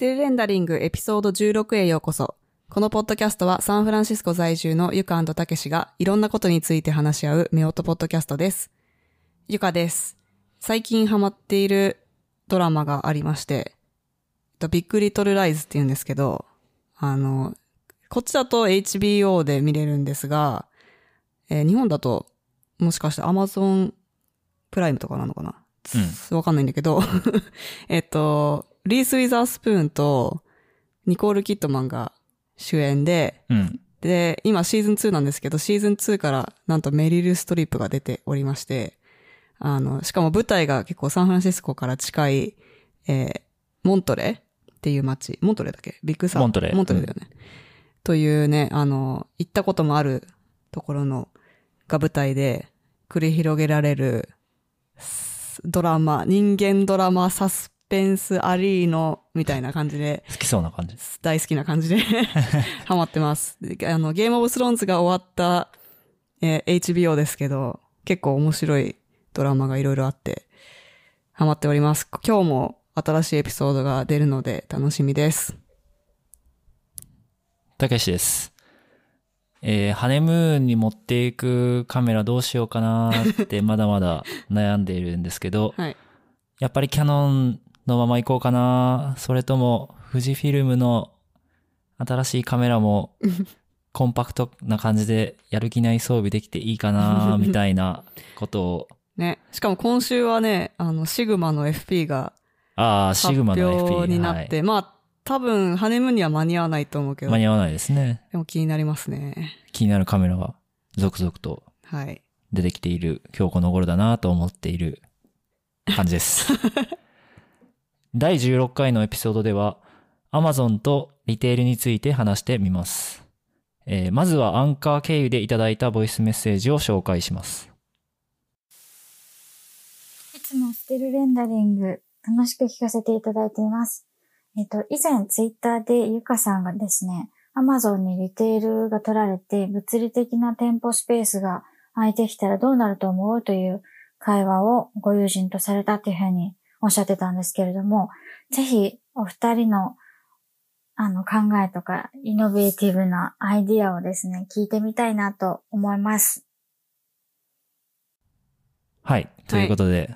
テルレンダリングエピソード16へようこそ。このポッドキャストはサンフランシスコ在住のゆかたけしがいろんなことについて話し合う目音ポッドキャストです。ゆかです。最近ハマっているドラマがありまして、えっとビッグリトルライズって言うんですけど、あの、こっちだと HBO で見れるんですが、えー日本だともしかして Amazon プライムとかなのかな？わかんないんだけど、えっと、リース・ウィザースプーンとニコール・キットマンが主演で、うん。で、今シーズン2なんですけど、シーズン2からなんとメリル・ストリップが出ておりまして、あの、しかも舞台が結構サンフランシスコから近い、えーモントレっていう街、モントレだっけ？ビッグサーモントレモントレだよね。というね、あの、行ったこともあるところの、が舞台で繰り広げられるスドラマ、人間ドラマサスペンスアリーノみたいな感じで、好きそうな感じです。大好きな感じで ハマってます。であの、ゲームオブスローンズが終わった、えー HBO ですけど、結構面白いドラマがいろいろあって、ハマっております。今日も新しいエピソードが出るので楽しみです。たけしです。えー、ハネムーンに持っていくカメラどうしようかなーってまだまだ悩んでいるんですけど、はい。やっぱりキャノンのまま行こうかなそれとも富士フィルムの新しいカメラも コンパクトな感じでやる気ない装備できていいかな みたいなことを、ね。しかも今週はね、あの、シグマの FP がああ、発シグマの FP 表になって、まあ、多分、ハネムーンには間に合わないと思うけはい、ど、で間に合わないですね。も気になりますね。気になるカメラが続々とはい。出てきている今日この頃だなと思っている感じです。第16回のエピソードでは Amazon とリテールについて話してみます。えーまずはアンカー経由でいただいたボイスメッセージを紹介します。いつもステルレンダリング楽しく聞かせていただいています。えっ、と、以前ツイッターでゆかさんがですね、アマゾンにリテールが取られて物理的な店舗スペースが空いてきたらどうなると思うという会話をご友人とされたというふうにおっしゃってたんですけれども、ぜひお二人のあの考えとかイノベーティブなアイディアをですね、聞いてみたいなと思います。はい。ということで、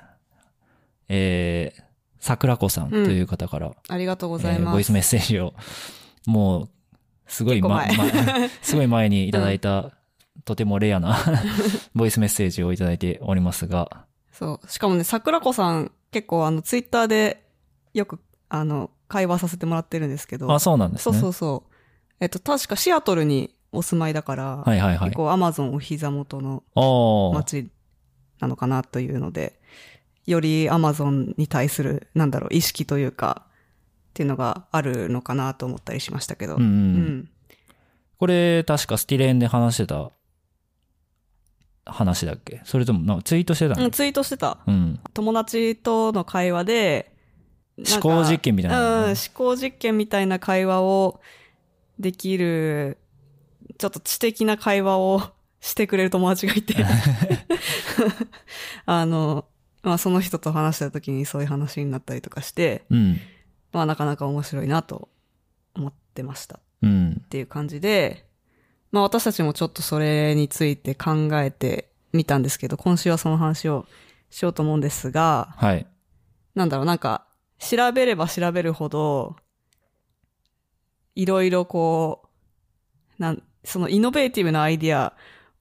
えー、桜子さんという方から、ありがとうございえーます。ボイスメッセージを、もう、すごい、ま すごい前にいただいた、とてもレアな ボイスメッセージをいただいておりますが、そう。しかもね、桜子さん、結構あの、ツイッターでよく、あの、会話させてもらってるんですけど。あ、そうなんですね。そうそうそう。えっと、確かシアトルにお住まいだから、はいはいはい結。構アマゾンお膝元の街なのかなというので、よりアマゾンに対する、なんだろう、意識というか、っていうのがあるのかなと思ったりしましたけど。うんうんうんこれ、確かスティレンで話してた話だっけ？それとも、なんかツイートしてたの？うん、ツイートしてた。うん。友達との会話で、思考実験みたいなうん、思考実験みたいな会話をできる、ちょっと知的な会話をしてくれる友達がいて、あの、まあその人と話した時にそういう話になったりとかして、うん。まあなかなか面白いなと思ってましたっうん。ていう感じで、まあ私たちもちょっとそれについて考えてみたんですけど、今週はその話をしようと思うんですが、はい。なんだろう、なんか、調べれば調べるほど、いろいろこう、なん、そのイノベーティブなアイディア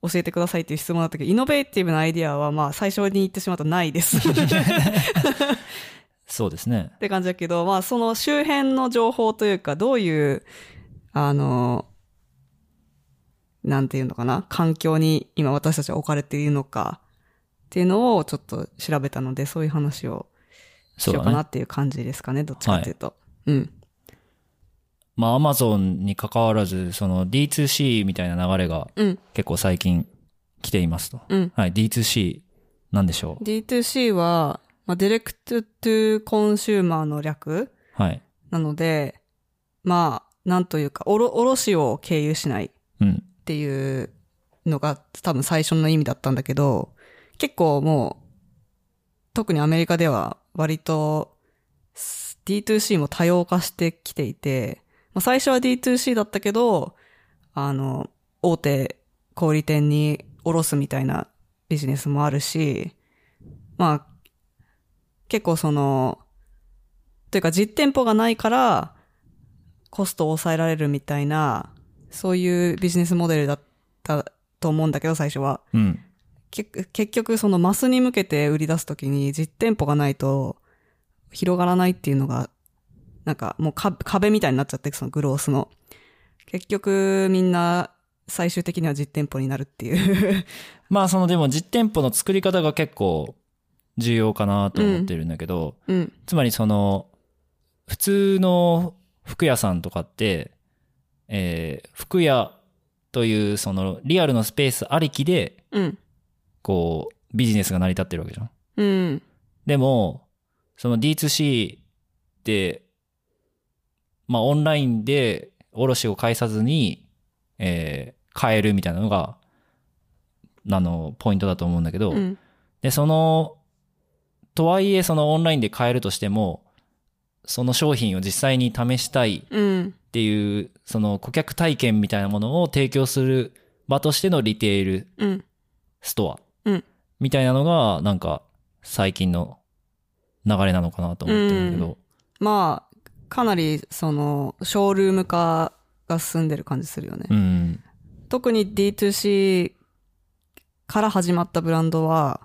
教えてくださいっていう質問だったけど、イノベーティブなアイディアはまあ最初に言ってしまうとないです。っ そうですね。て感じだけど、まあその周辺の情報というか、どういう、あの、なんていうのかな、環境に今私たちは置かれているのかっていうのをちょっと調べたので、そういう話をし。ようかなっていう感じですかね、どっちかっていうと。うん。まあ、アマゾンに関わらず、その D2C みたいな流れがうん。結構最近来ていますと。うん。はい。D2C なんでしょ D2C は、まあ、 direct to consumer の略う。はい。なので、まあ、なんというか、おろ、卸を経由しないっうん。っていうのが多分最初の意味だったんだけど、結構もう、特にアメリカでは割と D2C も多様化してきていて、まあ、最初は D2C だったけど、あの、大手小売店に卸すみたいなビジネスもあるし、まあ、結構その、というか実店舗がないから、コストを抑えられるみたいな、そういうビジネスモデルだったと思うんだけど、最初は。うん。け結局そのマスに向けて売り出すときに実店舗がないと広がらないっていうのが、なんかもうか壁みたいになっちゃって、そのグロースの。結局みんな最終的には実店舗になるっていう。まあそのでも実店舗の作り方が結構重要かなと思ってるんだけど、うん。つまりその、普通の服屋さんとかって、えー服屋というそのリアルのスペースありきで、うん。こう、ビジネスが成り立ってるわけじゃん。うん。でも、その D2C で、まあオンラインで卸を介さずに、えー買えるみたいなのが、あの、ポイントだと思うんだけど、うん。で、その、とはいえそのオンラインで買えるとしても、その商品を実際に試したいうん。っていう、その顧客体験みたいなものを提供する場としてのリテールうん。ストアうん。みたいなのが、なんか最近の流れなのかなと思ってるけど、まあ、かなりその、ショールーム化が進んでる感じするよね。うん。特に D2C から始まったブランドは、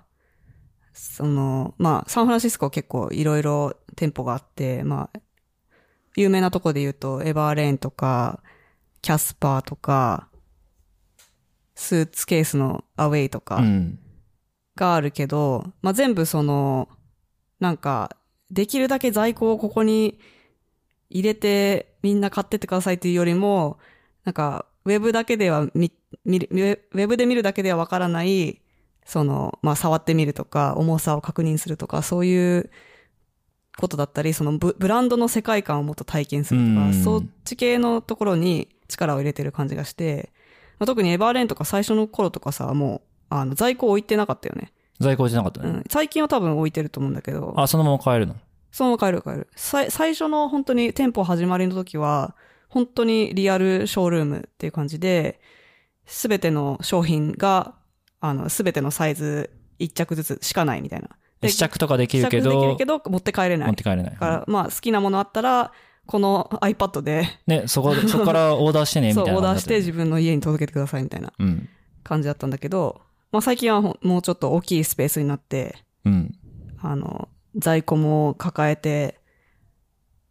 その、まあ、サンフランシスコ結構いろいろ店舗があって、まあ、有名なとこで言うと、エバーレーンとか、キャスパーとか、スーツケースのアウェイとかうん。があるけど、まあ全部その、なんか、できるだけ在庫をここに入れてみんな買ってってくださいっていうよりも、なんか、ウェブだけでは見、見ウェブで見るだけではわからない、その、まあ、触ってみるとか、重さを確認するとか、そういうことだったり、そのブブランドの世界観をもっと体験するとか、うんそっち系のところに力を入れてる感じがして、まあ、特にエバーレーンとか最初の頃とかさ、もう、あの、在庫置いてなかったよね。在庫じゃなかったね。うん。最近は多分置いてると思うんだけど。あ、そのまま買えるの？そのまま買える買える。最初の本当に店舗始まりの時は、本当にリアルショールームっていう感じで、すべての商品が、あの、すべてのサイズ一着ずつしかないみたいな。試着とかでき試るけど着できるけ、ど、持って帰れない。持って帰れないだ。から、まあ、好きなものあったら、この iPad で、ね、そこ、そこからオーダーしてね、みたそ、いうなオーダー。して自分の家に届けてくださいみたいなうん。感じだったんだけど、まあ最近はもうちょっと大きいスペースになって、うん。あの、在庫も抱えて、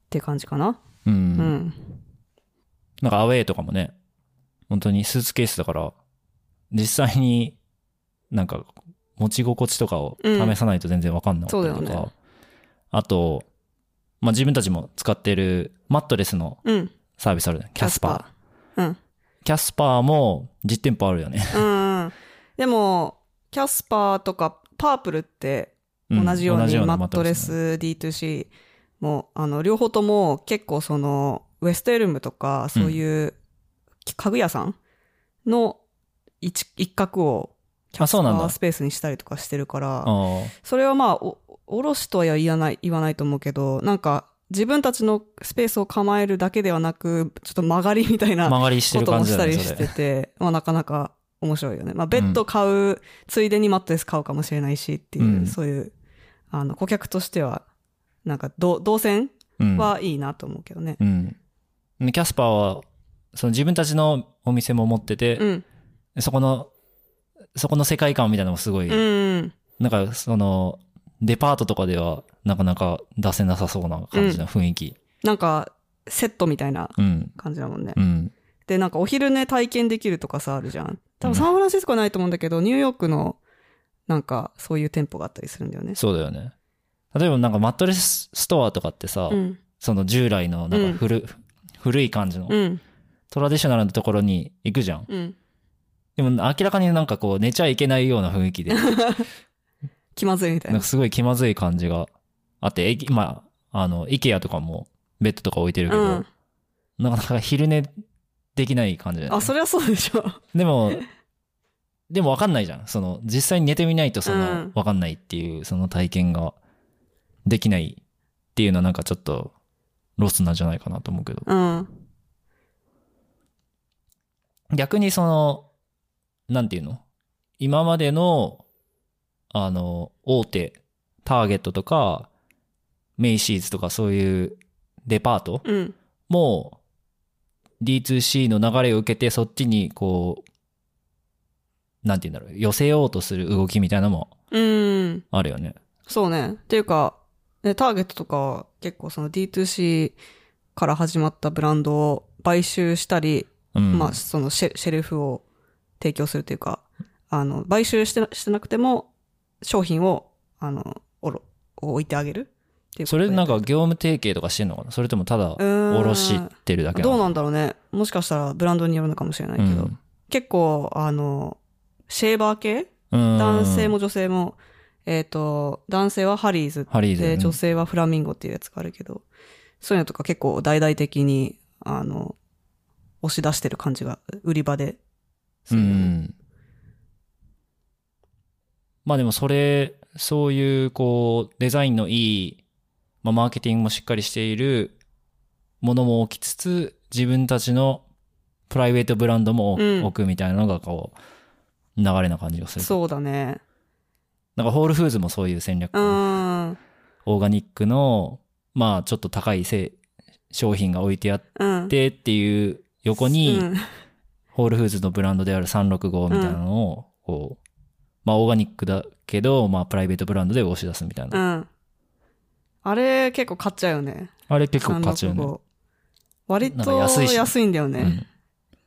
って感じかな。う。うんん。なんかアウェイとかもね、本当にスーツケースだから、実際になんか持ち心地とかを試さないと全然わかんなかったりとか、そうだよねあと、まあ、自分たちも使ってるマットレスのうん。サービスあるね。キャスパー。ー。うん。キャスパーも実店舗あるよね。うんうん。でも、キャスパーとかパープルってうん同じようになマットレねス D2C も、あの、両方とも結構その、ウェストエルムとか、そういう家具屋さんの一一角をキャスパあそうなんだースペースにしたりとかしてるから、それはまあ、お、おろしとは言わない、言わないと思うけど、なんか、自分たちのスペースを構えるだけではなく、ちょっと曲がりみたいな曲がりしてこともしたりして。て、まあなかなか面白いよね。まあベッド買う、ついでにマットレス買うかもしれないしっていう、うんそういう、あの、顧客としては、なんか、ど動線うん。はいいなと思うけどね。うん。でキャスパーは、その自分たちのお店も持ってて、うん。そこの、そこの世界観みたいなのもすごい、うん。なんかその、デパートとかではなかなか出せなさそうな感じの雰囲気。なんか、セットみたいなうん。感じだもんね。うん。で、なんかお昼寝体験できるとかさ、あるじゃん。多分サンフランシスコはないと思うんだけど、ニューヨークの、なんか、そういう店舗があったりするんだよね。そうだよね。例えばなんかマットレスストアとかってさ、うん。その従来のなんか古,、古い感じのうん。トラディショナルなところに行くじゃん。うん。でも明らかになんかこう寝ちゃいけないような雰囲気で、気まずいみたいななんか。すごい気まずい感じがあって、えきまあ、あの、イケアとかもベッドとか置いてるけど、うん。なかなか昼寝できない感じだよねあ、それはそうでしょ。でも、でも分かんないじゃん。その、実際に寝てみないとその、うん分かんないっていう、その体験ができないっっていうのはなんかちょっとロスなんじゃないかなと思うけど。うん。逆にその、なんていうの？今までの、あの、大手、ターゲットとか、メイシーズとかそういうデパートうん。も D2C の流れを受けてそっちにこう、なんて言うんだろう、寄せようとする動きみたいなのもうん。あるよね。そうね。っていうか、ね、ターゲットとかは結構その D2C から始まったブランドを買収したり、うん。まあそのシェシェルフを提供するというか、あの、買収してなしてなくても商品を、あの、おろ、置いてあげる。っていうそれなんか業務提携とかしてんのかな？それともただ、おろしてるだけなのどうなんだろうね。もしかしたらブランドによるのかもしれないけど、うん。結構、あの、シェーバー系？うん。男性も女性も、えっ、と、男性はハリーズ。で、ハリーズうん女性はフラミンゴっていうやつがあるけど、そういうのとか結構大々的に、あの、押し出してる感じが、売り場で。う。ん。まあでもそれ、そういうこう、デザインのいい、まあマーケティングもしっかりしているものも置きつつ、自分たちのプライベートブランドもうん置くみたいなのがこう、流れな感じがする。そうだね。なんかホールフーズもそういう戦略。うーん。オーガニックの、まあちょっと高いせ商品が置いてあっうん。てっていう横に、うんホールフーズのブランドである365みたいなのを、こう、まあオーガニックだけど、まあプライベートブランドで押し出すみたいな。うん。あれ結構買っちゃうよね。あれ結構勝ちよね。365割なんとか安いし安いんだよね。うん。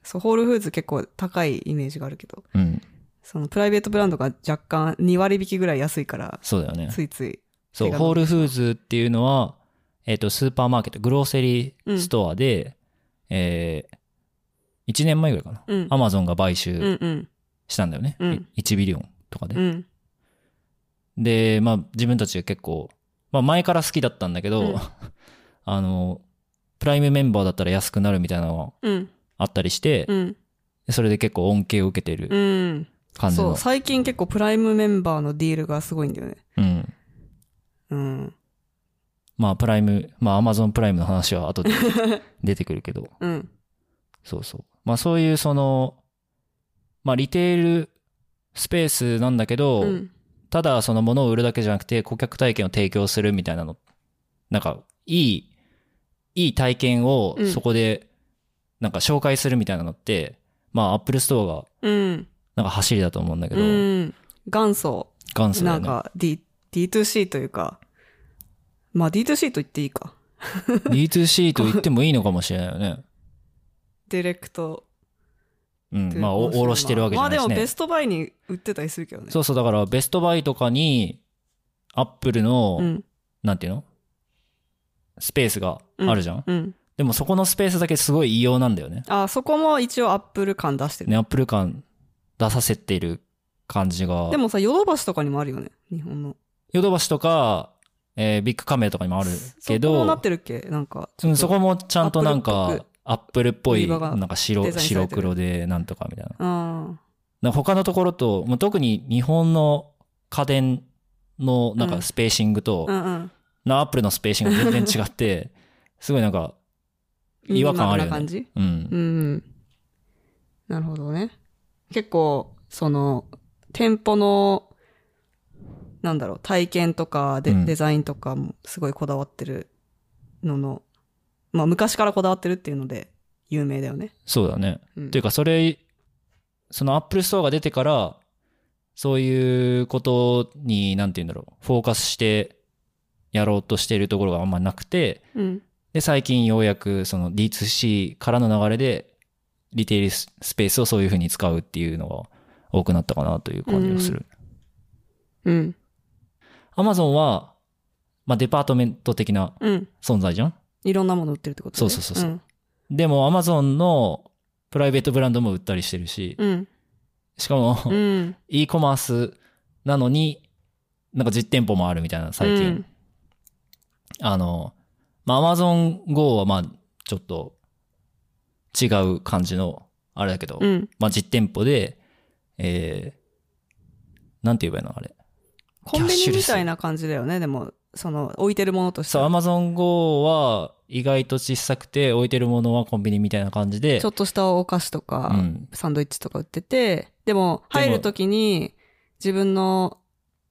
そう、ホールフーズ結構高いイメージがあるけど、うん。そのプライベートブランドが若干2割引きぐらい安いから、そうだよね。ついつい。そう、ホールフーズっていうのは、えっ、と、スーパーマーケット、グローセリーストアで、えー、1年前ぐらいかな。うん。アマゾンが買うん収うん。したんだよね。うん1ビリオンとかで。うん。で、まあ自分たちが結構、まあ前から好きだったんだけど、うん あの、プライムメンバーだったら安くなるみたいなのがうん。あったりして、うん。それで結構恩恵を受けてるうん。感じのそう、。最近結構プライムメンバーのディールがすごいんだよね。うん。うん。まあプライム、まあアマゾンプライムの話は後で 出てくるけど、うん。そうそう。まあそういうその、まあリテールスペースなんだけど、うん。ただその物を売るだけじゃなくて顧客体験を提供するみたいなの、なんかいい、いい体験をうんそこでなんか紹介するみたいなのって、まあアップルストアがうん。なんか走りだと思うんだけど、うん。元祖。元祖ね。なんか、D、D2C というか、まあ D2C と言っていいか。D2C と言ってもいいのかもしれないよね。 direct。うん。まあ、おおろしてるわけじゃないしね。まあでもベストバイに売ってたりするけどね。そうそう、だからベストバイとかに、アップルの、うん。なんていうの？スペースがあるじゃん、うん。でもそこのスペースだけすごい異様なんだよね。あ、そこも一応アップル感出してる。ね、アップル感出させている感じが。でもさ、ヨドバシとかにもあるよね。日本の。ヨドバシとか、えービッグカメラとかにもあるけそこもなどっ、てるっけ？なんか。うんそこもちゃんとなんか、アップルっぽい、なんか白白黒でなんとかみたいな。うん。な他のところと、もう特に日本の家電のなんうんかスペーシングと。なアップルのスペーシングが全然違って、すごいなんか、違和感あるよね感じ？うん。うん。なるほどね。結構、その、店舗の、なんだろう、体験とかデ,、うんデザインとかもすごいこだわってるのの、まあ昔からこだわってるっていうので有名だよね。そうだね。うんというか、それ、そのアップルストアが出てから、そういうことに、なんて言うんだろう、フォーカスしてやろうとしているところがあんまなくて、うん。で、最近ようやくその D2C からの流れで、 retail space をそういう風に使うっていうのが多くなったかなという感じがする。うん。アマゾンは、まあ department 的なうん。存在じゃん？いろんなもの売ってるってことね。そうそうそうそうんでもアマゾンのプライベートブランドも売ったりしてるし、うん。しかも、うん。e コマースなのに、なんか実店舗もあるみたいな、最近。うんあの、まあ、Amazon Go はまあ、ちょっと違う感じの、あれだけど、うん。まあ実店舗で、えー、なんて言えばいいのあれ。コンビニみたいな感じだよね。でも、その置いてるものとして。そう、Amazon Go は意外と小さくて、置いてるものはコンビニみたいな感じで。ちょ、っとしたお菓子とか、うん。サンドイッチとか売ってて、でも入るときに自分の、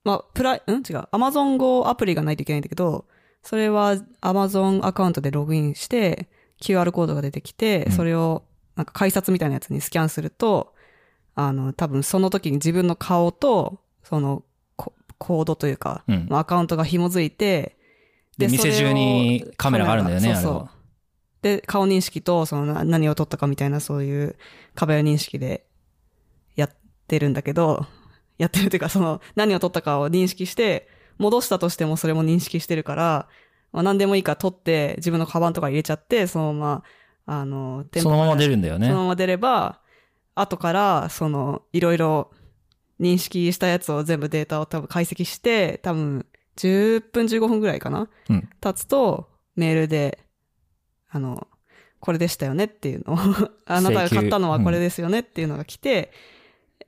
まあ、プライ、ん？違う。Amazon Go アプリがないといけないんだけど、それは Amazon アカウントでログインして、QR コードが出てきて、うん。それをなんか改札みたいなやつにスキャンすると、あの、多分その時に自分の顔と、そのココードというか、うんまあアカウントが紐づいて、で店中にカメラがあるんだよねそうそう。で、顔認識と、そのな何を撮ったかみたいなそういう壁認識でやってるんだけど、やってるというか、その何を撮ったかを認識して、戻したとしてもそれも認識してるから、まあ何でもいいから撮って自分のカバンとか入れちゃって、そのまま、あの、そのまま出るんだよねその。まま出れば、後から、その、いろいろ認識したやつを全部データを多分解析して、多分、10分15分ぐらいかなうん。経つと、メールで、あの、これでしたよねっていうのを、あなたが買ったのはこれですよねっていうのが来て、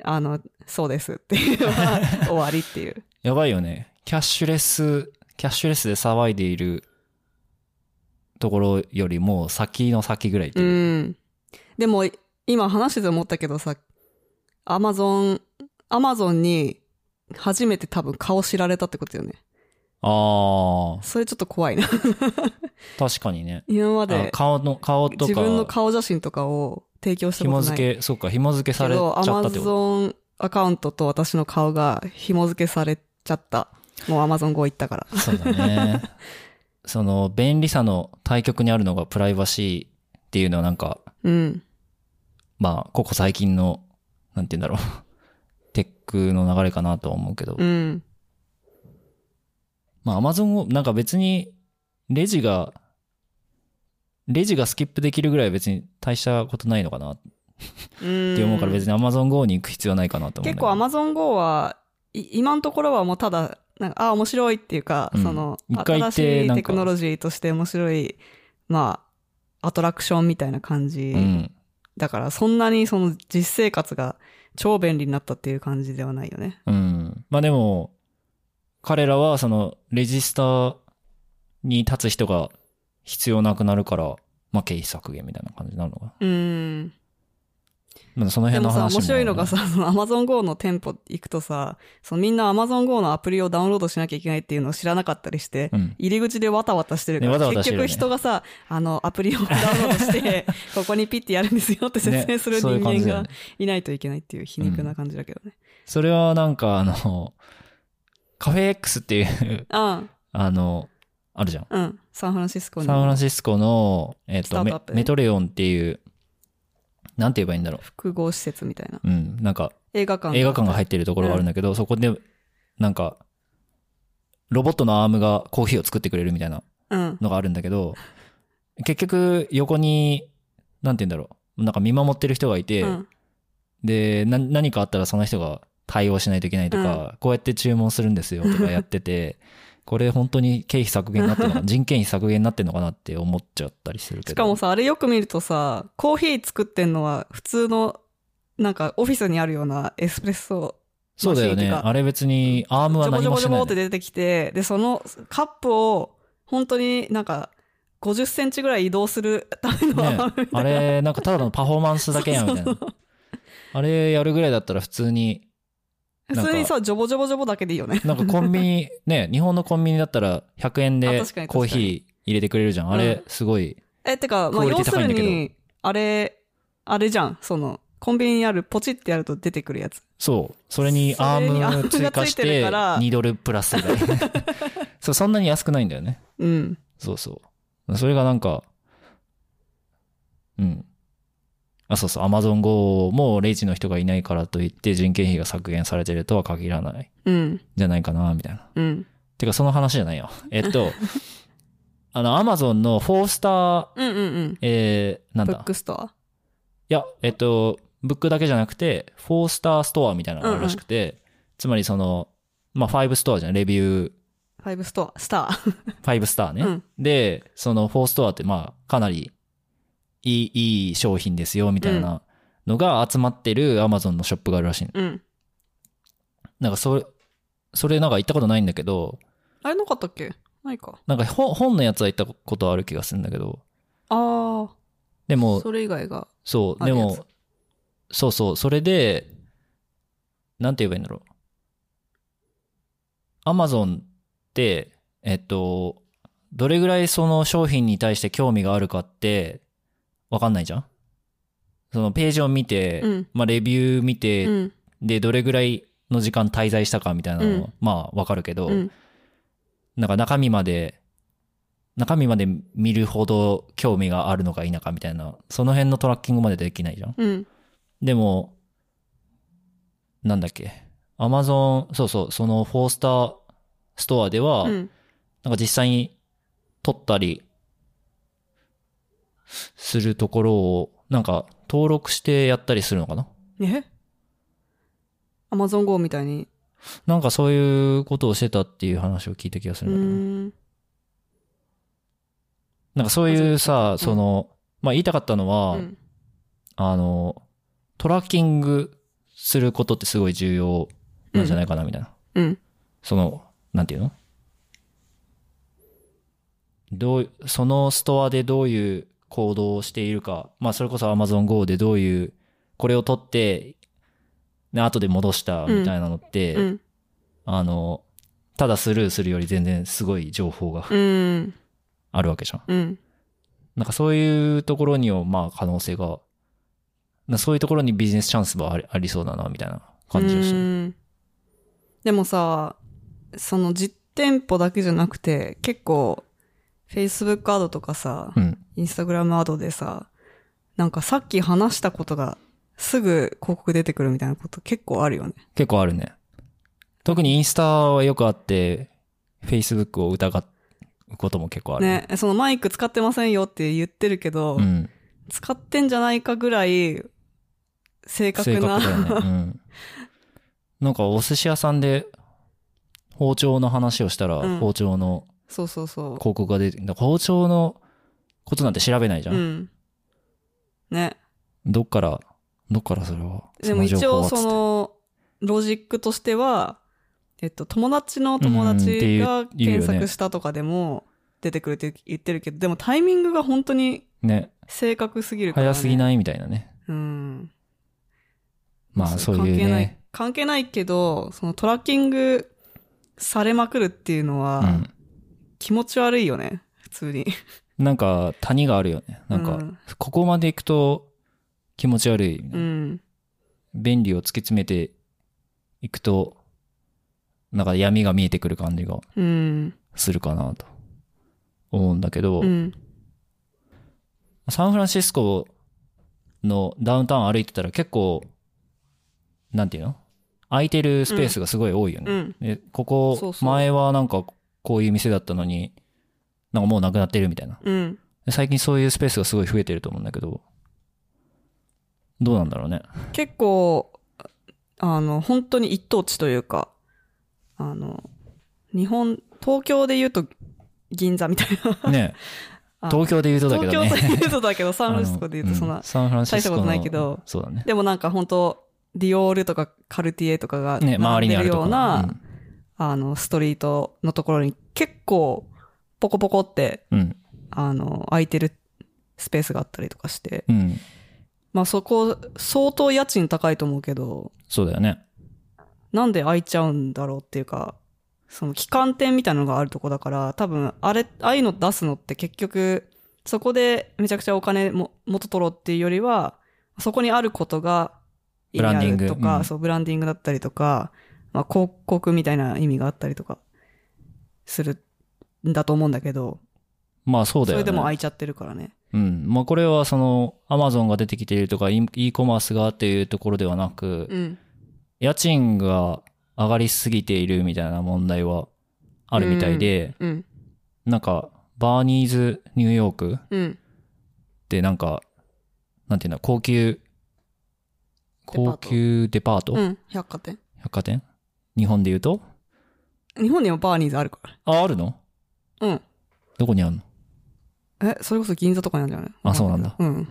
あの、そうですっていうのが終わりっていう。やばいよね。キャッシュレス、キャッシュレスで騒いでいるところよりも先の先ぐらいってういう。ん。でも、今話してて思ったけどさ、アマゾン、アマゾンに初めて多分顔知られたってことよね。ああ、それちょっと怖いな。確かにね。あ今まで顔の、顔と自分のか、顔写真とかを提供したこ紐とない。付け、そうか、紐付けされちゃったってこと。ゾンアカウントと私の顔が紐付けされちゃった。もうアマゾン Go 行ったから。そうだね。その、便利さの対極にあるのがプライバシーっていうのはなんか、うん。まあ、ここ最近の、なんて言うんだろう。の流れかなとは思うけど。うん。まあ、アマゾンを、なんか別に、レジが、レジがスキップできるぐらい別に大したことないのかなっうん。て思うから別にアマゾン GO に行く必要はないかなと思う結。構アマゾン Go は、い今のところはもうただ、なんか、あ、面白いっていうか、うんその、新しいテクノロジーとして面白い、まあ、アトラクションみたいな感じ。うん。だから、そんなにその実生活が超便利になったっていう感じではないよね。うん。まあでも、彼らはその、レジスターに立つ人が必要なくなるから、まあ経費削減みたいな感じになるのかな。うん。まあそのでもさ、辺の話面白いのがねさ、その Amazon Go の店舗行くとさ、そのみんな Amazon Go のアプリをダウンロードしなきゃいけないっていうのを知らなかったりして、うん。入り口でわたわたしてるから、ねわたわたね結局人がさ、あの、アプリをダウンロードして、ここにピッてやるんですよって説明する人間がいないといけないっていう皮肉な感じだけどね。それはなんかあの、カフェ X っていう、うん、あの、あるじゃん。うん。サンフランシスコに。サンフランシスコの、えっ、ートアップ、ねメトレオンっていう、なんて言えばいいんだろ複合施設みたいな。う。うん。なんか、映画館。映画館が入ってるところがあるんだけど、そこで、なんか、ロボットのアームがコーヒーを作ってくれるみたいなうん。のがあるんだけど、結局、横に、なんて言うんだろう。なんか見守ってる人がいて、うん。で、な、何かあったらその人が対応しないといけないとか、こうやって注文するんですよとかやってて、これ本当に経費削減になってるのかな、人件費削減になってるのかなって思っちゃったりするけど。しかもさ、あれよく見るとさ、コーヒー作ってんのは普通の、なんかオフィスにあるようなエスプレッソそうだよね。あれ別にアームは何もしないボって出てきて、で、そのカップを、本当になんか、50センチぐらい移動するためのアームみたいな。あれ、なんかただのパフォーマンスだけやんみたいな。あれやるぐらいだったら普通に、普通にさ、ジョボジョボジョボだけでいいよね。なんかコンビニ、ね、日本のコンビニだったら100円あでコーヒー入れてくれるじゃん。あれ、すごい。え、てか、まあ、要するに、あれ、あれじゃん。その、コンビニにあるポチってやると出てくるやつ。そう。それにアーム追加してから2ドルプラスぐらい。そう、そんなに安くないんだよね。うん。そうそう。それがなんか、うん。あ、そうそう。アマゾン GO もレジの人がいないからといって人件費が削減されてるとは限らない。うん。じゃないかな、みたいな。うん。てか、その話じゃないよ。えっと、あの、アマゾンの four star、うんうんうん。えー、なんだブックストア？いや、えっと、ブックだけじゃなくて、 four star store みたいなのがあるらしくて、つまりその、まあ、5ストアじゃん、レビュー、ファイブストア、スター。5スターね。うんで、その4ストアってまあかなりいい、いい商品ですよみたいなのが集まってる Amazon のショップがあるらしいの。うん。なんかそれ、それなんか行ったことないんだけど、あれなかったっけ？ないか。なんか本本のやつは行ったことある気がするんだけど、ああ、でも、それ以外が。そう、でも、そうそう、それで、なんて言えばいいんだろう。アマゾンって、えっと、どれぐらいその商品に対して興味があるかって、わかんないじゃん？そのページを見て、うんまあレビュー見て、うん。で、どれぐらいの時間滞在したかみたいなのは、うんまあわかるけど、うん。なんか中身まで、中身まで見るほど興味があるのか否かみたいな、その辺のトラッキングまでできないじゃん？うん。でも、なんだっけ？アマゾン、そうそう、そのフォースターストアでは、うん。なんか実際に撮ったりするところを、なんか登録してやったりするのかな？え？アマゾン GO みたいに？なんかそういうことをしてたっていう話を聞いた気がすうるんだけど。ーん。なんかそういうさ、んその、まあ言いたかったのは、うん。あの、トラッキングすることってすごい重要なんじゃないかなみたいな。うん。その、なんていうの？どう、そのストアでどういう行動をしているか。まあそれこそ Amazon Go でどういう、これを取って、で、後で戻したみたいなのって、うん。あの、ただスルーするより全然すごい情報がうん。あるわけじゃん。うん。なんかそういうところには、まあ可能性が、なそういうところにビジネスチャンスはありありそうだな、みたいな感じがしてでもさ、その実店舗だけじゃなくて、結構、Facebook アドとかさ、うん。Instagram アドでさ、なんかさっき話したことがすぐ広告出てくるみたいなこと結構あるよね。結構あるね。特にインスタはよくあって、Facebook を疑うことも結構ある。ね、そのマイク使ってませんよって言ってるけど、うん。使ってんじゃないかぐらい正確正な。確だよね。うん。なんかお寿司屋さんで包丁の話をしたら、うん包丁のそうそうそ広告が出て、だから包丁のことなんて調べないじゃ。う。うんん。ね。どっから、どっからそれは。でも一応そのロジックとしては、えっと、友達の友達が検索したとかでも出てくるって言ってるけど、でもタイミングが本当にね、正確すぎるから、ね。早すぎないみたいなね。うん。まあそういう関係ないね。。関係ないけど、そのトラッキングされまくるっていうのはうん。気持ち悪いよね。普通に。なんか谷があるよね。なんかうん、ここまで行くと気持ち悪い。うん。便利を突き詰めていくと、なんか闇が見えてくる感じがうん。するかなと思うんだけど、うん。サンフランシスコのダウンタウン歩いてたら結構、なんていうの？空いてるスペースがすごい多いよね。ここ前はなんかこういう店だったのに、なんかもうなくなってるみたいな。うん。で最近そういうスペースがすごい増えてると思うんだけど、どうなんだろうね。結構、あの、本当に一等地というか、あの、日本、東京で言うと銀座みたいな。ね あ東京で言うとだけどね。東京で言うとだけど、サンフランシスコで言うとそんなうん。サンフランシスコの大したことないけどそうだね。でもなんか本当ディオールとかカルティエとかがね、周りにあるような、うんあの、ストリートのところに結構、ポコポコって、うん。あの、空いてるスペースがあったりとかして、うん。まあそこ、相当家賃高いと思うけど、そうだよね。なんで空いちゃうんだろうっていうか、その旗艦店みたいなのがあるとこだから、多分、あれ、ああいうの出すのって結局、そこでめちゃくちゃお金も元取ろうっていうよりは、そこにあることが意味あるとブランディングか、うんそう、ブランディングだったりとか、まあ、広告みたいな意味があったりとか、するんだと思うんだけど、まあそうだよね。それでも空いちゃってるからね。うん。まあこれはその、アマゾンが出てきているとか、e e コマースがっていうところではなく、うん。家賃が上がりすぎているみたいな問題はあるみたいで、うん。なんか、バーニーズニューヨークうん。ってなんか、なんていうんだ、高級、高級デパート、うん。百貨店。百貨店？日本で言うと？日本にもバーニーズあるかあ、あるの？ら。うん。どこにあるの？え、それこそ銀座とかにあるんじゃない？あそうなんだうん。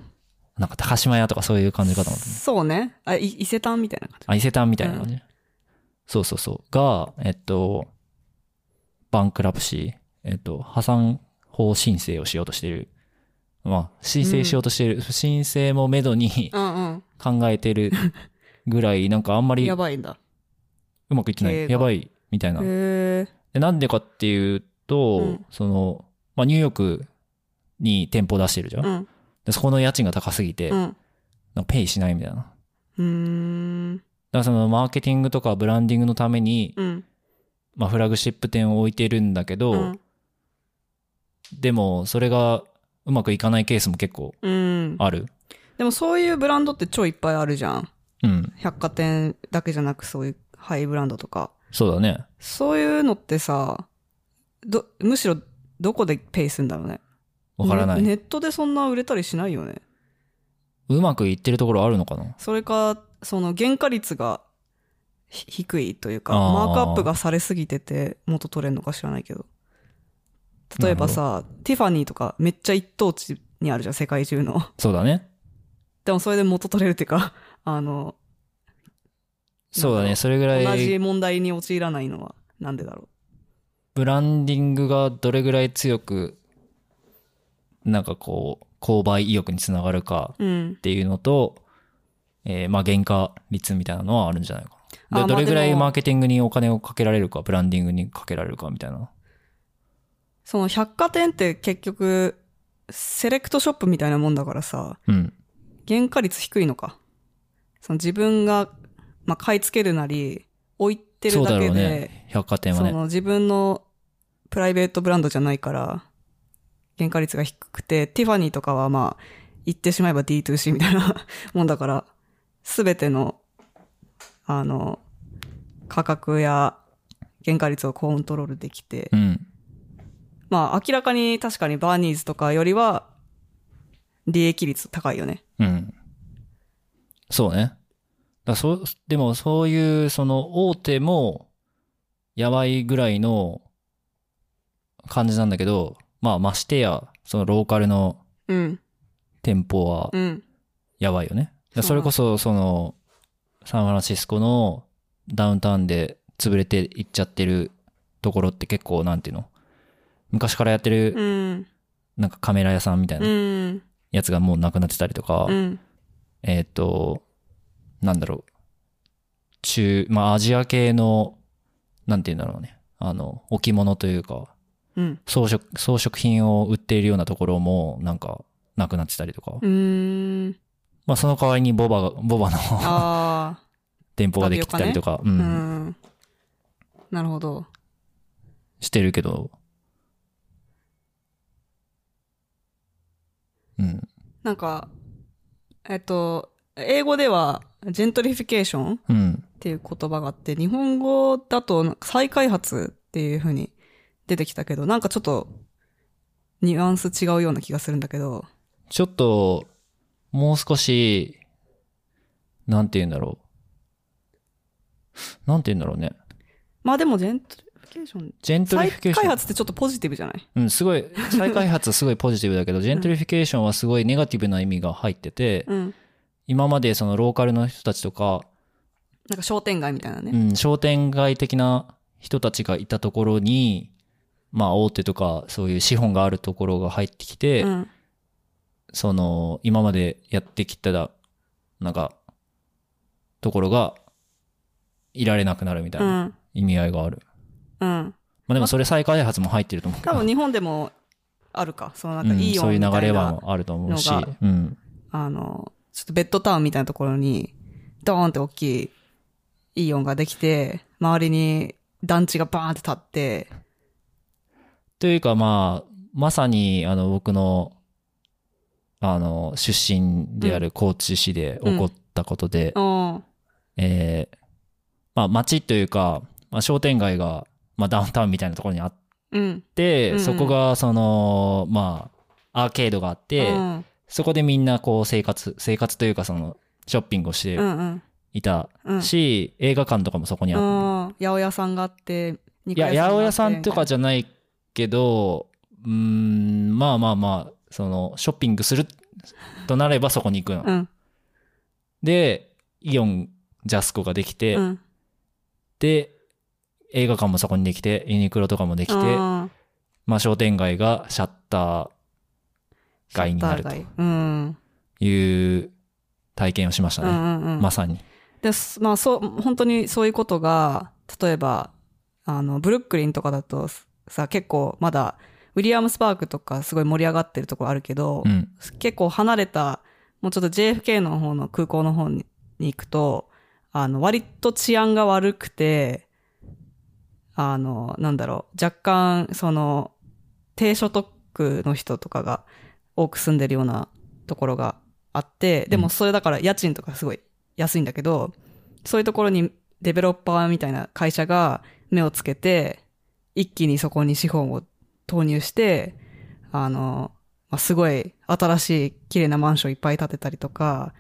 なんか高島屋とかそういう感じかと思ったね。そうね。あ、い伊勢丹みたいな感じ。あ、伊勢丹みたいな感じ、そうそうそう。が、えっと、バンクラプシえっと、破産法申請をしようとしている。まあ、申請しようとしている。申請もめどにうん考えてるぐらい、なんかあんまうん。り やうばいんだ。まくいってない。やばい、みたいな。へえ。でなんでかっていうと、うんその、まあ、ニューヨークに店舗出してるじゃん。うん。でそこの家賃が高すぎて、うん。なんかペイしないみたいな。だかうーん。らそのマーケティングとかブランディングのために、うん。まあ、フラグシップ店を置いてるんだけど、うん。でもそれがうまくいかないケースも結構うん。ある。でもそういうブランドって超いっぱいあるじゃん。うん。百貨店だけじゃなくそういうハイブランドとか。そうだね。そういうのってさ、ど、むしろどこでペイするんだろうね。わからない、ねネットでそんな売れたりしないよね。うまくいってるところあるのかな？それか、その原価率がひ低いというか、マークアップがされすぎてて元取れんのか知らないけど。例えばさ、ティファニーとかめっちゃ一等地にあるじゃん、世界中の。そうだね。でもそれで元取れるっていうか、あの、そうだね。それぐら同じい問題に陥らないのはなんでだろブランディングがどれぐらい強く、なんかこう、購買意欲につながるかう。うんっ。ていうのと、えーまあ原価率みたいなのはあるんじゃないかな。あでどれぐらいマーケティングにお金をかけられるか、ブランディングにかけられるかみたいな。その百貨店って結局、セレクトショップみたいなもんだからさ、うん。原価率低いのか。その自分が、まあ、買い付けるなり、置いてるだけで、ね。百貨店はね。その自分のプライベートブランドじゃないから、原価率が低くて、ティファニーとかはまあ、言ってしまえば D2C みたいな もんだから、すべての、あの、価格や原価率をコントロールできて、うん。まあ明らかに確かにバーニーズとかよりは、利益率高いよね。うん。そうね。だそう、でもそういう、その大手も、やばいぐらいの感じなんだけど、まあましてや、そのローカルのうん。店舗はうん。やばいよね。だからそれこそ、その、サンフランシスコのダウンタウンで潰れていっちゃってるところって結構、なんていうの？昔からやってうる、ん。なんかカメラ屋さんみたいうなんやつがもうなくなってたりとか、うん。えっ、と、なんだろう。中、まあアジア系の、なんて言うんだろうね。あの、置物というか、うん。装飾、装飾品を売っているようなところも、なんか、なくなってたりとか。うーん。まあその代わりにボバが、ボバのああ。店舗ができたりとか、う、うんん。なるほど。してるけど、うん。なんか、えっと、英語では、 gentrification っうん。ていう言葉があって、日本語だと再開発っていう風に出てきたけど、なんかちょっと、ニュアンス違うような気がするんだけど、ちょっと、もう少し、なんて言うんだろう。なんて言うんだろうね。まあでも gentrification、 gentrification。再開発ってちょっとポジティブじゃない？うん、すごい、再開発すごいポジティブだけど、 gentrification はすごいネガティブな意味が入ってて、うん。今までそのローカルの人たちとか、なんか商店街みたいなね。うん、商店街的な人たちがいたところに、まあ大手とかそういう資本があるところが入ってきて、うん。その、今までやってきた、なんか、ところが、いられなくなるみたいうなん意味合いがある。うん。まあでもそれ再開発も入ってると思うけど。多分日本でもあるか。そのなんかうんいいそういう流れはあると思うしうん。あの、ちょっとベッドタウンみたいなところに、ドーンって大きいイオンができて、周りに団地がバーンって立って、というかまあ、まさにあの僕の、あの、出身である高知市で起こったことで、うん。えーまあ街というか、まあ商店街が、まあダウンタウンみたいなところにあっうん。て、うんそこがその、まあ、アーケードがあって、うん。そこでみんなこう生活、生活というかその、ショッピングをしてうんうん。いたうん。し、映画館とかもそこにあって、うん。八百屋さんがあって、いや、八百屋さんとかじじゃないけど、うーん、まあまあまあ、その、ショッピングするとなればそこに行くの。うん。で、イオン、ジャスコができて、うん。で、映画館もそこにできて、ユニクロとかもできて、うんまあ商店街がシャッター街になると。いう体験をしましたね。うんうんうん。まさに。です。まあそう、本当にそういうことが、例えば、あの、ブルックリンとかだとさ、結構まだ、ウィリアムスパークとかすごい盛り上がってるところあるけど、うん。結構離れた、もうちょっと JFK の方の空港の方にに行くと、あの、割と治安が悪くて、あの、なんだろう、若干、その、低所得の人とかが多く住んでるようなところがあって、でもそれだから家賃とかすごい安いんだけど、そういうところにデベロッパーみたいな会社が目をつけて、一気にそこに資本を投入して、あの、まあ、すごい新しい綺麗なマンションいっぱい建てたりとか、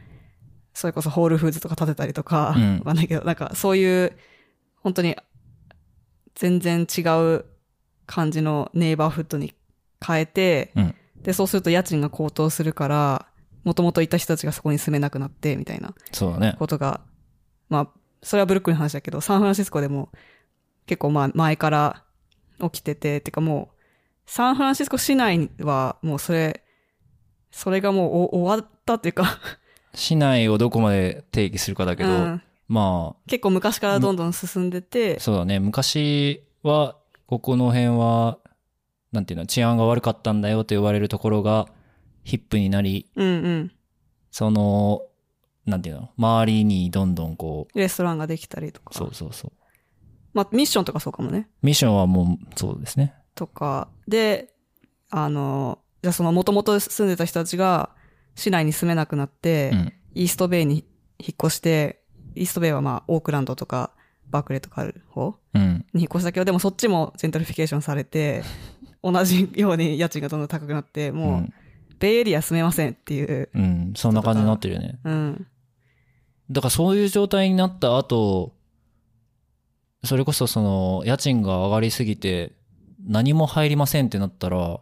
それこそホールフーズとか建てたりとか、うん。わかんないけど、なんかそういう、本当に全然違う感じのネイバーフッドに変えて、うんで、そうすると家賃が高騰するから、もともといた人たちがそこに住めなくなって、みたいなそうだね。ことが、まあ、それはブルックリンの話だけど、サンフランシスコでも結構まあ前から起きてて、てかもう、サンフランシスコ市内はもうそれ、それがもうお終わったっていうか、市内をどこまで定義するかだけど、うんま結構昔からどんどん進んでてあ、、そうだね。昔は、ここの辺は、なんていうの、治安が悪かったんだよと言われるところが、ヒップになり、うんうん。その、なんていうの、周りにどんどんこう、レストランができたりとか。そうそうそう。まあミッションとかそうかもね。ミッションはもう、そうですね。とか、で、あの、じゃあその元々住んでた人たちが市内に住めなくなって、うん。イーストベイに引っ越して、イーストベイはまあオークランドとかバークレーとかある方うん。に引っ越したけど、でもそっちもジェントリフィケーションされて、同じように家賃がどんどん高くなって、う。もうんベイエリア住めませんっていう。うん。そんな感じになってるよね。うん。だからそういう状態になった後、それこそその、家賃が上がりすぎて、何も入りませんってなったら、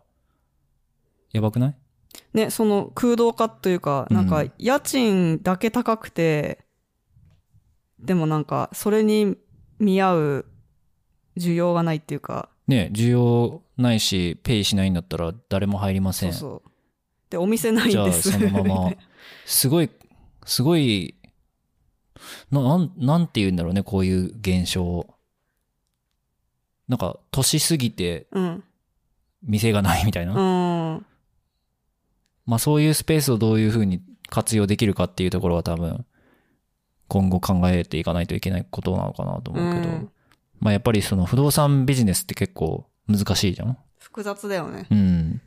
やばくない？ね、その空洞化というか、なんか家賃だけ高くて、でもなんかそれに見合う需要がないっていうか、ね需要ないし、ペイしないんだったら誰も入りません。そうそう。で、お店ないじゃあんです。そのまみたまいな、すごい、すごい、な、なん、なんて言うんだろうね、こういう現象。なんか、年過ぎてうん。店がないみたいな。うん。まあそういうスペースをどういうふうに活用できるかっていうところは多分、今後考えていかないといけないことなのかなと思うけど、うんまあやっぱりその不動産ビジネスって結構難しいじゃん複雑だよね。うん。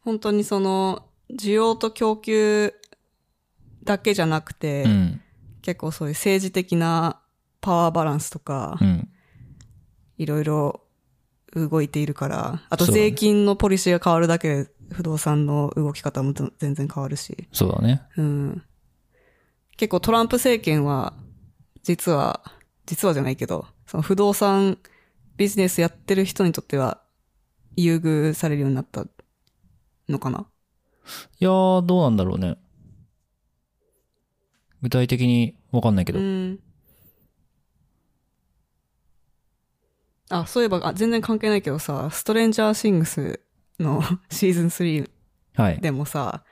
本当にその、需要と供給だけじゃなくて、うん。結構そういう政治的なパワーバランスとかう、ん。いろいろ動いているから、あと税金のポリシーが変わるだけで不動産の動き方も全然変わるし。そうだね。うん。結構トランプ政権は、実は、実はじゃないけど、その不動産ビジネスやってる人にとっては、優遇されるようになったのかな？いやー、どうなんだろうね。具体的にわかんないけど。うん。あ、そういえば、あ全然関係ないけどさ、ストレンジャーシングスの シーズン3はい。でもさ、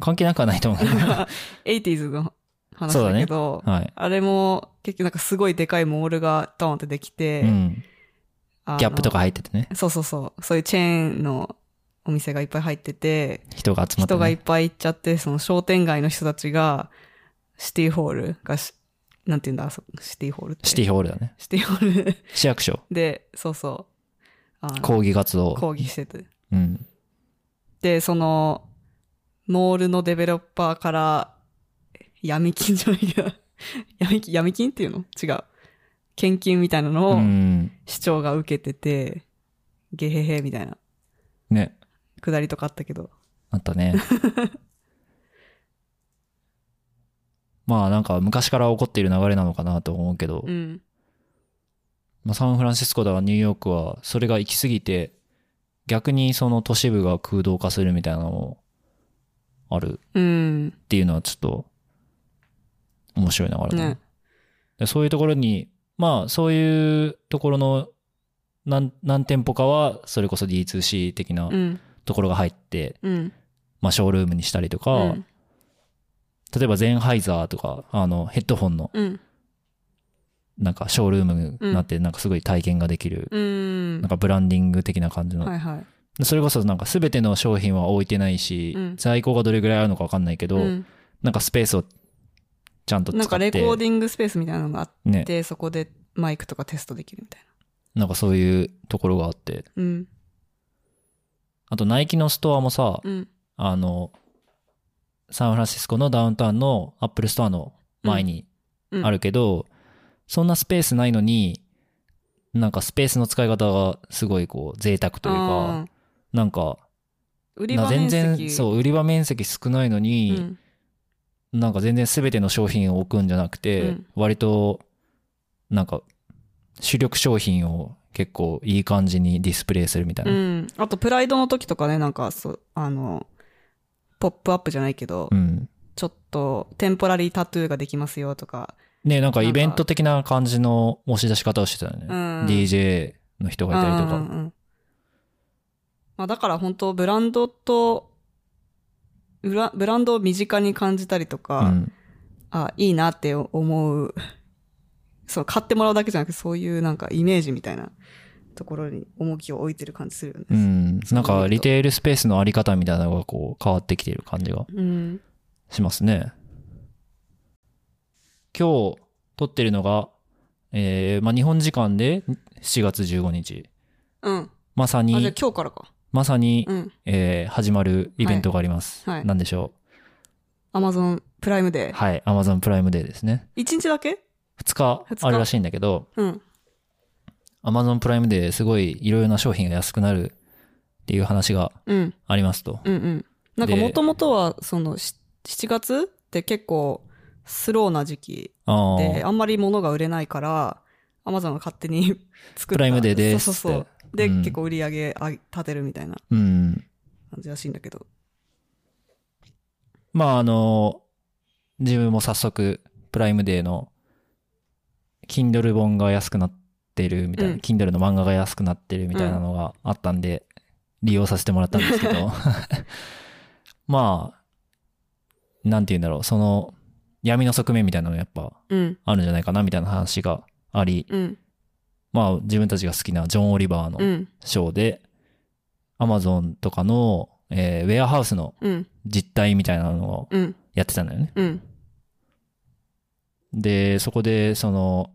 関係なくはないと思う。80s の話そうだけど、はい。あれも結局なんかすごいでかいモールがドーンってできて、うん。ギャップとか入っててね。そうそうそう。そういうチェーンのお店がいっぱい入ってて、人が集まって、ね。人がいっぱい行っちゃって、その商店街の人たちが、シティホールがし、なんて言うんだ、そシティホールって？シティホールだね。シティホール市役所。で、そうそう。抗議活動。抗議してて。うん。で、その、モールのデベロッパーから、闇金じゃないけど、闇金、闇金っていうの？違う。献金みたいなのうをん。市長が受けてて、ゲヘヘみたいな、ね。くだりとかあったけど。あったね。まあなんか昔から起こっている流れなのかなと思うけど、うん。まあ、サンフランシスコだニューヨークはそれが行き過ぎて逆にその都市部が空洞化するみたいなのもあるうん。っていうのはちょっと面白い流れだねね。でそういうところにまあそういうところの何、何店舗かは、それこそ D2C 的なうん。ところが入って、うん。まあ、ショールームにしたりとか、うん例えばゼンハイザーとか、あの、ヘッドホンの、うん。なんか、ショールームになって、なんかすごい体験ができる、うん。なんかブランディング的な感じのはいはい。それこそなんか全ての商品は置いてないし、うん在庫がどれぐらいあるのか分かんないけど、うんなんかスペースをちゃんと使って。なんかレコーディングスペースみたいなのがあっね。て、そこでマイクとかテストできるみたいなんかそういうところがあって。な。うん。あとナイキのストアもさ、うん。あの、サンフランシスコのダウンタウンのアップルストアの前にうんあるけど、そんなスペースないのに、なんかスペースの使い方がすごいこう贅沢というあか、ーなんか、売り場面積。然、そう、売り場面積少ないのに、うん。なんか全然全ての商品を置くんじゃなくて、うん割と、なんか、主力商品を結構いい感じにディスプレイするみたいな。うん。あと、プライドの時とかね、なんか、そう、あの、ポップアップじゃないけど、うん。ちょっと、テンポラリータトゥーができますよとか。ねなんかイベント的な感じの押し出し方をしてたよね。うん DJ の人がいたりとか。うんうんうんまあ、だから本当ブランドと、ブラブランドを身近に感じたりとか、うん。あ、いいなって思う。そう、買ってもらうだけじゃなくて、そういうなんかイメージみたいなところに重きを置いてる感じするよね。うん。なんかリテールスペースのあり方みたいなのがこう変わってきている感じがうん。しますね。今日撮ってるのが、えー、まあ、日本時間で7月15日。うん。まさあ、じゃ今日からか。まさに、うん。えー始まるイベントがあります。はいはいなんでしょアマゾンプライムデう。はい。Amazon プライムデーですね。ー。1日だけ？2日二日？あるらしいんだけど、うん。Amazon プライムデーすごいいろいろな商品が安くなるっていう話がうん。ありますと。うんうん。なんかでもともとは、その、し7月って結構スローな時期あで、あ。あんまり物が売れないから、アマゾンが勝手に作った。プライムデーですそうそうそう。で、うん結構売り上げあ立てるみたいなうん。感じらしいんだけど。まああの、自分も早速、プライムデーの、Kindle 本が安くなってるみたいな、うん Kindle の漫画が安くなってるみたいなのがあったんで、利用させてもらったんですけど、まあ、なんて言うんだろう、その、闇の側面みたいなのがやっぱうん。あるんじゃないかなみたいな話があり、うん。まあ自分たちが好きなジョン・オリバーのうん。ショーで、アマゾンとかの、えーウェアハウスのうん。実態みたいなのをうん。やってたんだよね。うん。で、そこで、その、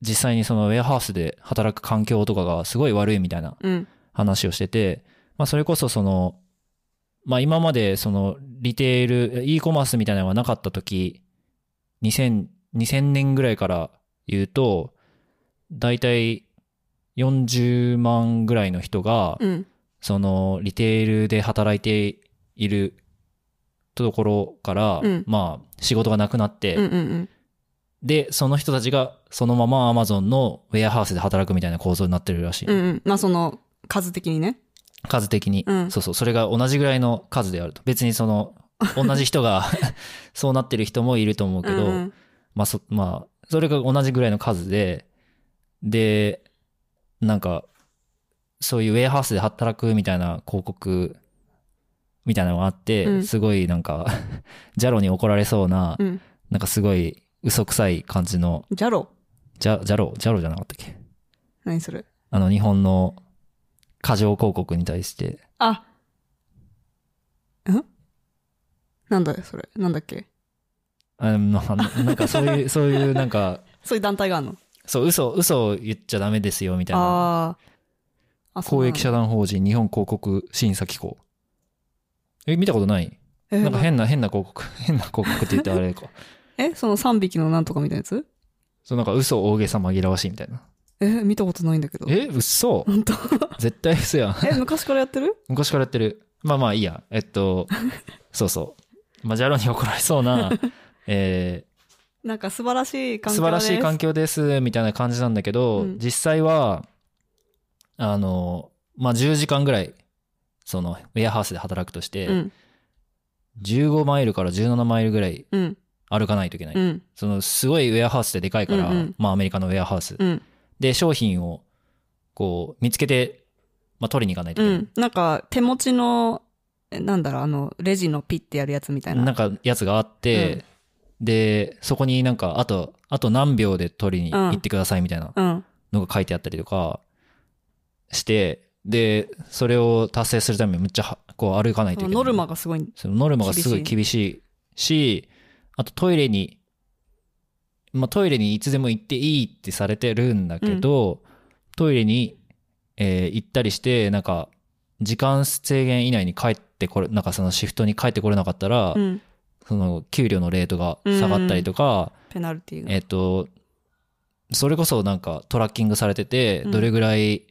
実際にそのウェアハウスで働く環境とかがすごい悪いみたいなうん。話をしてて、まあそれこそその、まあ今までそのリテール、e コマースみたいなのがなかった時、2000、2000年ぐらいから言うと、だいたい40万ぐらいの人が、うん。そのリテールで働いているところから、うんまあ仕事がなくなって、うん。うん。で、その人たちがそのまま Amazon のウェアハウスで働くみたいな構造になってるらしい。うん。うん。まあ、その、数的にね。数的に、うんそうそう。それが同じぐらいの数であると。別にその、同じ人が そうなってる人もいると思うけど、うんまあそ、まあ、それが同じぐらいの数で、で、なんか、そういうウェアハウスで働くみたいな広告みたいなのがあって、うん。すごいなんか、ジャロに怒られそうな、うん。なんかすごい嘘くさい感じの、ジャロ？ジャジャロ、ジャロじゃなかったっけ？何それ？あの日本の過剰広告に対して、あ。んなんだよ、それ。なんだっけ？あまあなんかそういう、そういうなんか、そういう団体があるの？そう、嘘、嘘を言っちゃダメですよみたいな。ああ。あ公益社団法人日本広告審査機構。え、見たことない？えなんか変な、変な広告。変な広告って言ってあれか。えその3匹のなんとかみたいなやつ？そう、なんか嘘大げさ紛らわしいみたいな。え見たことないんだけど。え、嘘？本当？絶対嘘やん。え、昔からやってる？昔からやってる。まあまあいいや。えっと、そうそう。まあ、ジャロに怒られそうな、えなんか素晴らしいー環境です。素晴らしい環境です、みたいな感じなんだけど、うん実際は、あの、まあ、10時間ぐらい、その、ウェアハウスで働くとして、うん。15マイルから17マイルぐらいうん。歩かないといけない。うん。その、すごいウェアハウスってでかいから、うんうんまあアメリカのウェアハウス。うん。で、商品を、こう、見つけて、まあ、取りに行かないといけない。うん。なんか、手持ちの、えなんだろう、あの、レジのピッてやるやつみたいな。なんか、やつがあって、で、そこになんか、あと、あと何秒で取りに行ってくださいみたいなうん。のが書いてあったりとかして、で、それを達成するためにむっちゃは、こう歩かないといけない。ノルマがすごい。そのノルマがすごい厳しいし、あとトイレに、まあトイレにいつでも行っていいってされてるんだけど、トイレに、えー行ったりして、なんか、時間制限以内に帰ってこれ、なんかそのシフトに帰ってこれなかったら、うん。その給料のレートが下がったりとか、ペナルティ。えっ、と、それこそなんかトラッキングされてて、うんどれぐらい、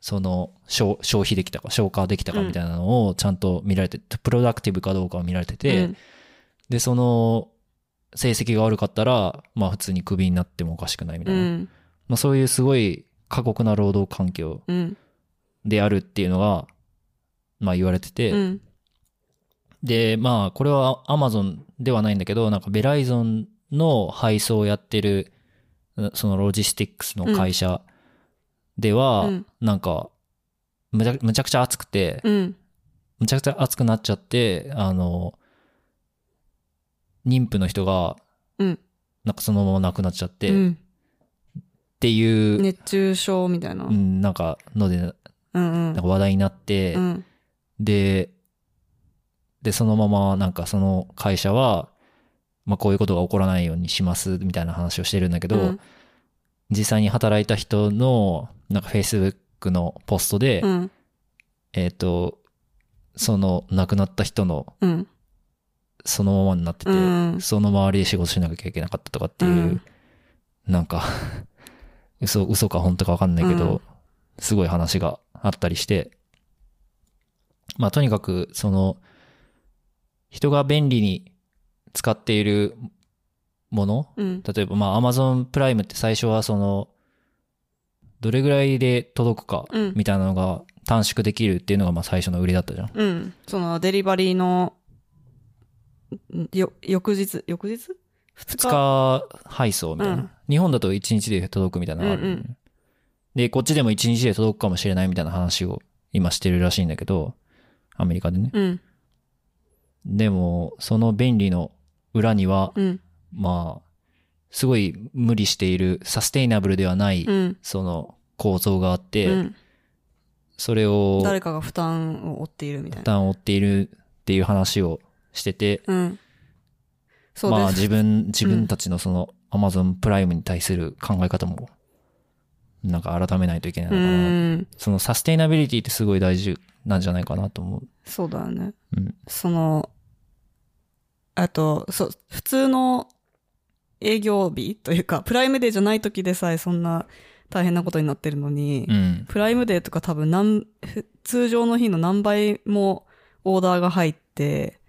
その消消費できたか、消化できたかみたいなのをちゃんと見られて、プロダクティブかどうかを見られてて、うんで、その成績が悪かったら、まあ普通にクビになってもおかしくないみたいな。うん。まあそういうすごい過酷な労働環境うん。であるっていうのが、まあ言われてて、うん。で、まあ、これは Amazon ではないんだけど、なんかベライゾンの配送をやってる、そのロジスティックスの会社では、うんなんか、むちゃむちゃくちゃ暑くて、うん。むちゃくちゃ暑くなっちゃって、あの、妊婦の人が、うん。なんかそのまま亡くなっちゃって、っうん。ていう、熱中症みたいな。ううんん、なんかので、なんうん。か話題になって、うん。で、で、そのままなんかその会社は、まあこういうことが起こらないようにしますみたいな話をしてるんだけど、うん実際に働いた人のなんか Facebook のポストで、うん。えっ、と、その亡くなった人のうん。そのままになってて、うんその周りで仕事しなきゃいけなかったとかっていう、うんなんか、嘘、嘘か本当かわかんないけど、うんすごい話があったりして、まあとにかく、その、人が便利に使っているもの、うん。例えばまあ Amazon プライムって最初はその、どれぐらいで届くかうんみたいなのが短縮できるっていうのがまあ最初の売りだったじゃん。うん。そのデリバリーの、んよ、翌日、翌日？二2日配送みたいな。うん日本だと1日で届くみたいなのがある、うんうんで、こっちでも1日で届くかもしれないみたいな話を今してるらしいんだけど、アメリカでね。うん。でも、その便利の裏には、うん。まあ、すごい無理している、サステイナブルではない、うん。その構造があって、うん。それを誰かが負担を負っているみたいな。負担を負っているっていう話をしてて、うん。そうです。まあ自分、自分たちのその Amazon プライムに対する考え方も、なんか改めないといけないのうかな。ん。そのサステイナビリティってすごい大事なんじゃないかなと思う。そうだよね。うん。その、あと、そう、普通の営業日というか、プライムデーじゃない時でさえそんな大変なことになってるのに、うん。プライムデーとか多分何、ふ通常の日の何倍もオーダーが入って、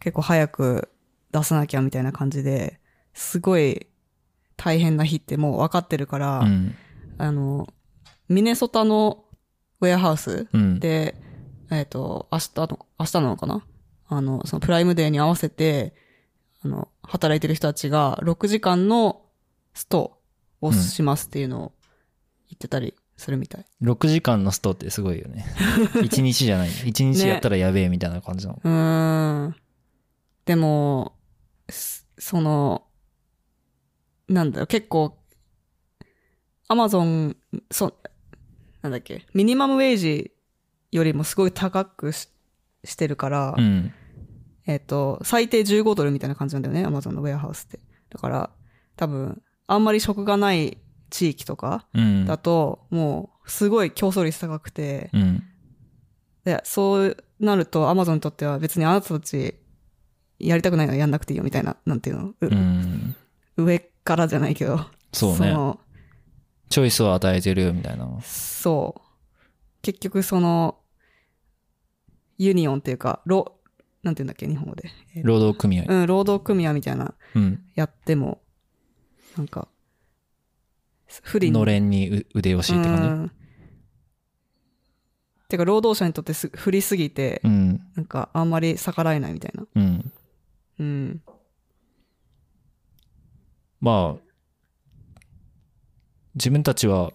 結構早く出さなきゃみたいな感じで、すごい大変な日ってもう分かってるから、うん。あの、ミネソタのウェアハウスうん。で、えっ、と、明日の、明日なのかなあの、そのプライムデーに合わせて、あの、働いてる人たちが6時間のストをしますっていうのを言ってたりするみたい。6時間のストってすごいよね。1日じゃない。1日やったらやべえみたいな感じなの。うーん。でも、すその、なんだろう、結構、アマゾン、そ、なんだっけ、ミニマムウェージよりもすごい高くししてるから、うん。えっ、と、最低15ドルみたいな感じなんだよね、アマゾンのウェアハウスって。だから、多分、あんまり職がない地域とかうん。だと、もう、すごい競争率高くて、うん。で、そうなると、アマゾンにとっては別にあなたたち、やりたくないのはやんなくていいよみたいな、なんていうの、ううん。上からじゃないけど。そうね。のチョイスを与えてるよみたいな。そう。結局その、ユニオンっていうか、ロ、なんていうんだっけ、日本語で。えー労働組合。うん、労働組合みたいな、うん。やっても、なんか、不利にのれんにう腕押しって感うんてか、労働者にとってす不利すぎて、じ。うん。なんか、あんまり逆らえないみたいな。うん。うん。まあ、自分たちは、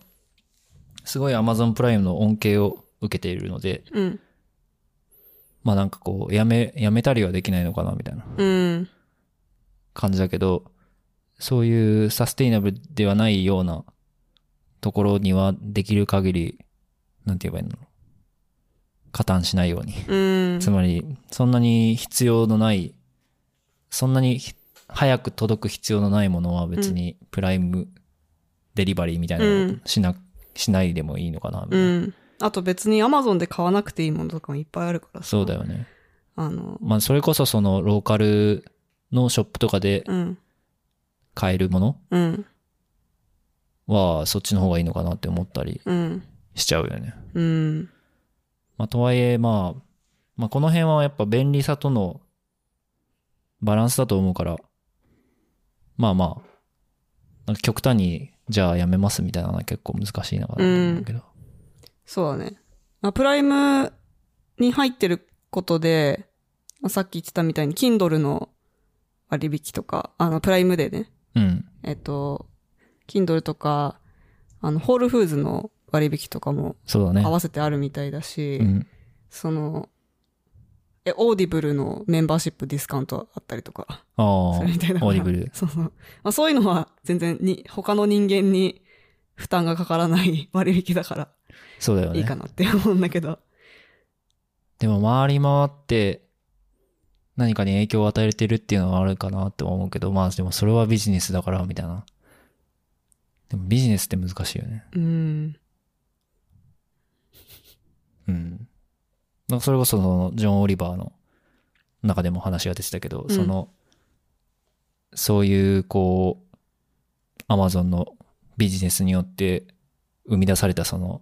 すごい Amazon プライムの恩恵を受けているので、うん。まあなんかこう、やめ、やめたりはできないのかなみたいなうん。感じだけど、そういうサステイナブルではないようなところにはできる限り、なんて言えばいいの？加担しないように。うん。つまり、そんなに必要のない、そんなにひ早く届く必要のないものは別にプライムデリバリーみたいなのをしな、しないでもいいのかなみたいな。うん。あと別に Amazon で買わなくていいものとかもいっぱいあるからさそうだよね。あの、まあそれこそそのローカルのショップとかでうん。買えるものうん。はそっちの方がいいのかなって思ったりうん。しちゃうよね。うん。まあとはいえまあ、まあこの辺はやっぱ便利さとのバランスだと思うから、まあまあ、なんか極端にじゃあやめますみたいなのは結構難しいなと思うけど。そうだね。まあ、プライムに入ってることで、まあ、さっき言ってたみたいに Kindle の割引とか、あの、プライムでね、うん。えっと、Kindle とか、あの、ホールフーズの割引とかもそうだね合。わせてあるみたいだし、うん。その、え、 Audible の membership discount あったりとか、ああ、それみたいな。 Audible。そうそう。まあそういうのは全然に、他の人間に負担がかからない 割引だからそうだよね。いいかなって思うんだけど。でも回り回って何かに影響を与えてるっていうのはあるかなって思うけど、まあでもそれはビジネスだからみたいな。でもビジネスって難しいよね。うん。うん。なんかそれこそそのジョン・オリバーの中でも話が出てたけど、うんその、そういうこう、アマゾンのビジネスによって生み出されたその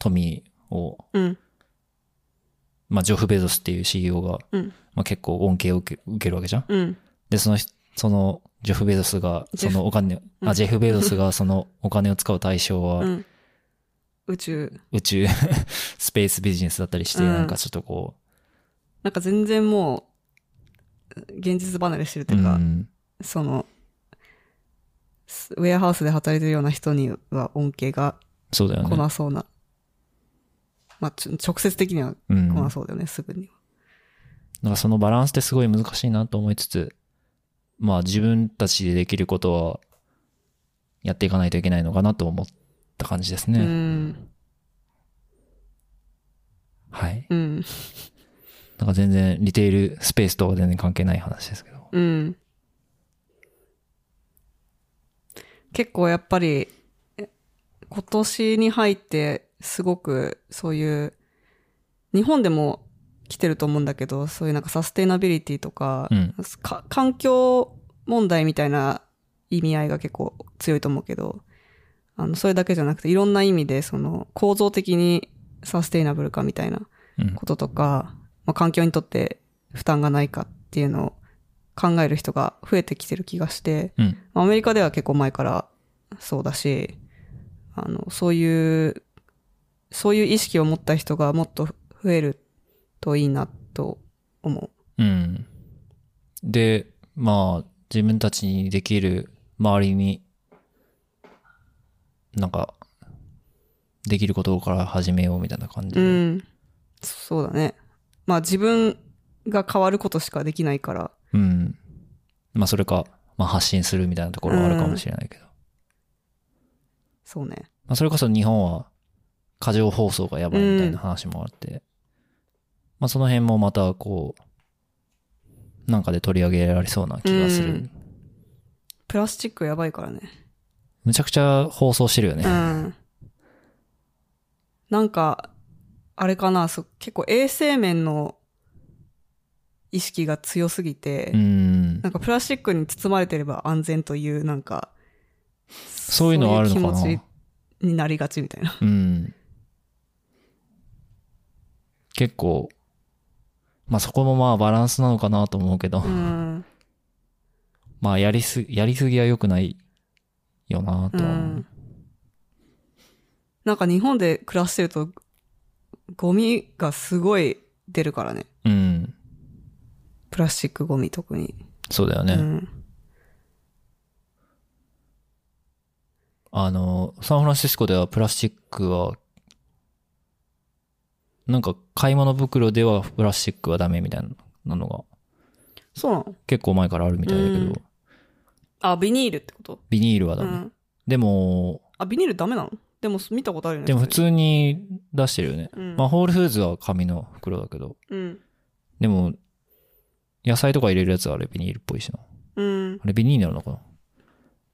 富を、うん。まあジョフ・ベゾスっていう CEO が、うん。まあ結構恩恵を受け受けるわけじゃんうん。で、その人、その、ジェフ・ベゾスが、そのお金、うんあ、ジェフ・ベゾスがそのお金を使う対象は、うん。宇宙。宇宙、スペースビジネスだったりして、うんなんかちょっとこなんか全然もう、現実離れしてるとう、いうか、ん、その、スウェアハウスで働いてるような人には恩恵が来そうだよね。なそうな。まあ、直接的にはうん。来ななんそうだよね、すぐには。かそのバランスってすごい難しいなと思いつつ、まあ自分たちでできることは、やっていかないといけないのかなと思った感じですうね。ん。はい。うん。なんか全然リテールスペースとは全然関係ない話ですけど。うん。結構やっぱり、え今年に入ってすごくそういう、日本でも来てると思うんだけど、そういうなんかサステイナビリティとか、うんか環境問題みたいな意味合いが結構強いと思うけど、あの、それだけじゃなくていろんな意味でその構造的にサステイナブルかみたいなうん。こととか、まあ、環境にとって負担がないかっていうのを考える人が増えてきてる気がして、うん。まあアメリカでは結構前からそうだし、あの、そういう、そういう意識を持った人がもっと増えるといいなと思うん。で、まあ、自分たちにできる周りに、なんか、できることから始めようみたいな感じう。ん。そうだね。まあ自分が変わることしかできないから、うん。まあ、それか、まあ、発信するみたいなところはあるかもしれないけど。そうね。まあ、それこそ日本は、過剰放送がやばいみたいな話もあって、まあ、その辺もまた、こう、なんかで取り上げられそうな気がする。うんプラスチックやばいからね。むちゃくちゃ放送してるよね。うん。なんか、あれかな、そ結構衛生面の意識が強すぎて、うん。なんかプラスチックに包まれてれば安全という、なんか、そういうのはあるのかな気持ちになりがちみたいな。うん。結構、まあそこもまあバランスなのかなと思うけど、うん。まあやりす、やりすぎは良くないよなとは思う。うん。なんか日本で暮らしてると、ゴミがすごい出るからね。うん。プラスチックゴミ特に。そうだよね。うん。あの、サンフランシスコではプラスチックは、なんか買い物袋ではプラスチックはダメみたいなのがそうなの？結構前からあるみたいだけど、うんあ、ビニールってこと？ビニールはダメ。うん。でも、あ、ビニールダメなの？でも見たことあるよね。でも普通に出してるよね。うん。まあ、ホールフーズは紙の袋だけど、うん。でも、野菜とか入れるやつはあれビニールっぽいしな。うん。あれビニールなのかな？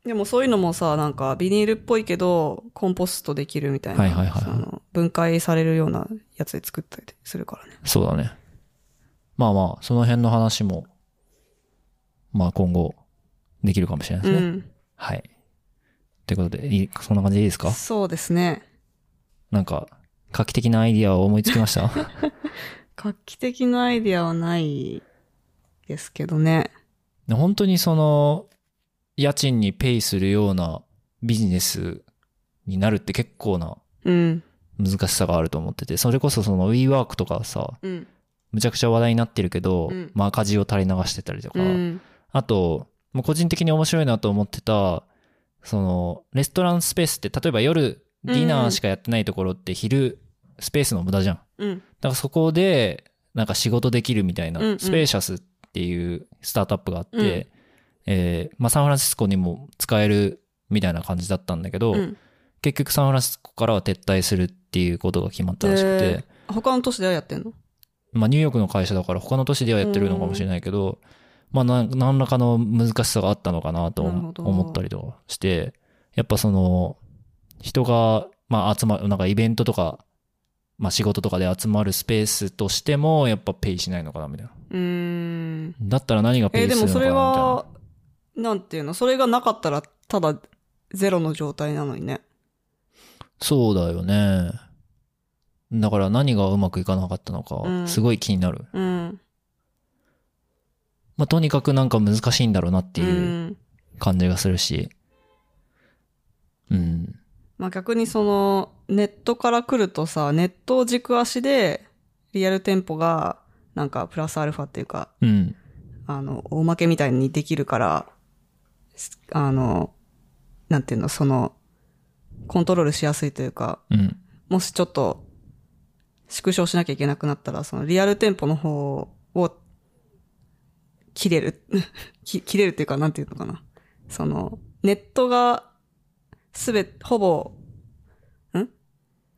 でもそういうのもさ、なんかビニールっぽいけど、コンポストできるみたいな。はいはいはいはい分解されるようなやつで作ったりするからね。そうだね。まあまあ、その辺の話も、まあ今後、できるかもしれないですね。うん。はい。ということで、いいそんな感じでいいですか？そうですね。なんか、画期的なアイディアを思いつきました？画期的なアイディアはないですけどね。本当にその、家賃にペイするようなビジネスになるって結構なうん。難しさがあると思ってて、それこそその WeWork とかさ、うん。むちゃくちゃ話題になってるけど、うんまあ赤字を垂れ流してたりとか、うん。あと、もう個人的に面白いなと思ってた、その、レストランスペースって、例えば夜、ディナーしかやってないところって昼、スペースの無駄じゃん。うん。だからそこで、なんか仕事できるみたいな、うんうんスペーシャスっていうスタートアップがあって、うんえーまあサンフランシスコにも使えるみたいな感じだったんだけど、うん。結局サンフランシスコからは撤退するっていうことが決まったらしくて、えー他の都市ではやってんの？まあニューヨークの会社だから他の都市ではやってるのかもしれないけど、まあなん何らかの難しさがあったのかなと思ったりとかして、やっぱその、人が、まあ集まる、なんかイベントとか、まあ仕事とかで集まるスペースとしても、やっぱペイしないのかなみたいな。うーん。だったら何がペえーイするのかなみたいな。でもそれは、なんていうの？それがなかったら、ただゼロの状態なのにね。そうだよね。だから何がうまくいかなかったのか、うんすごい気になる。うん。まあとにかくなんか難しいんだろうなってう。いうん感じがするし。うん。まあ逆にその、ネットから来るとさ、ネットを軸足で、リアル店舗が、なんかプラスアルファっていうか、うん。あの、大負けみたいにできるから、すあの、なんていうの、その、コントロールしやすいというか、うん。もしちょっと、縮小しなきゃいけなくなったら、そのリアル店舗の方を、切れる。き切れるっていうか、なんていうのかな。その、ネットが、すべ、ほぼ、ん？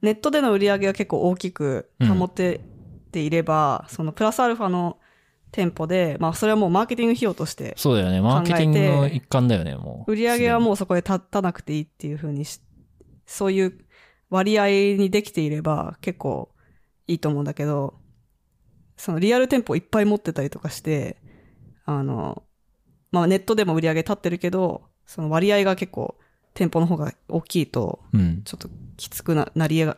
ネットでの売り上げが結構大きく保てていれば、そのプラスアルファの店舗で、まあそれはもうマーケティング費用として、そうだよね。マーケティングの一環だよね、もう。売り上げはう。もうそこで立たなくていいっていう風にし、そういう割合にできていれば結構いいと思うんだけど、そのリアル店舗いっぱい持ってたりとかして、あの、まあネットでも売り上げ立ってるけど、その割合が結構店舗の方が大きいと、うん。ちょっときつくななりが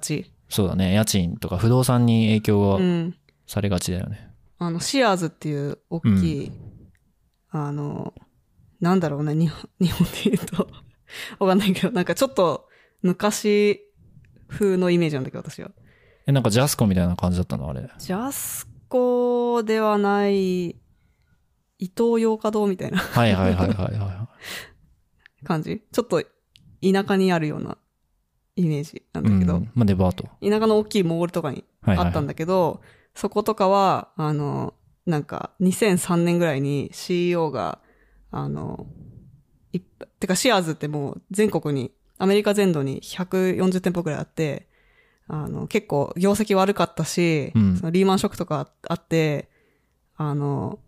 ち。そうだね。家賃とか不動産に影響がうん。されがちだよね。あの、シアーズっていう大きい、あの、なんだろうね、日本、日本で言うと、わかんないけど、なんかちょっと昔風のイメージなんだけど、私は。え、なんかジャスコみたいな感じだったの？あれ。ジャスコではない、伊東洋華堂みたいなはいはいはいはいは感じちょっと田舎にあるようなイメージなんい。だけど、うん。まあデパート。田舎の大きいモールとかにはいはい、あったんだけど、そことかは、あの、なんか、2003年ぐらいに CEO が、あの、いってか、シアーズってもう全国に、アメリカ全土に140店舗ぐらいあって、あの、結構業績悪かったし、うんそのリーマンショックとかあって、あの、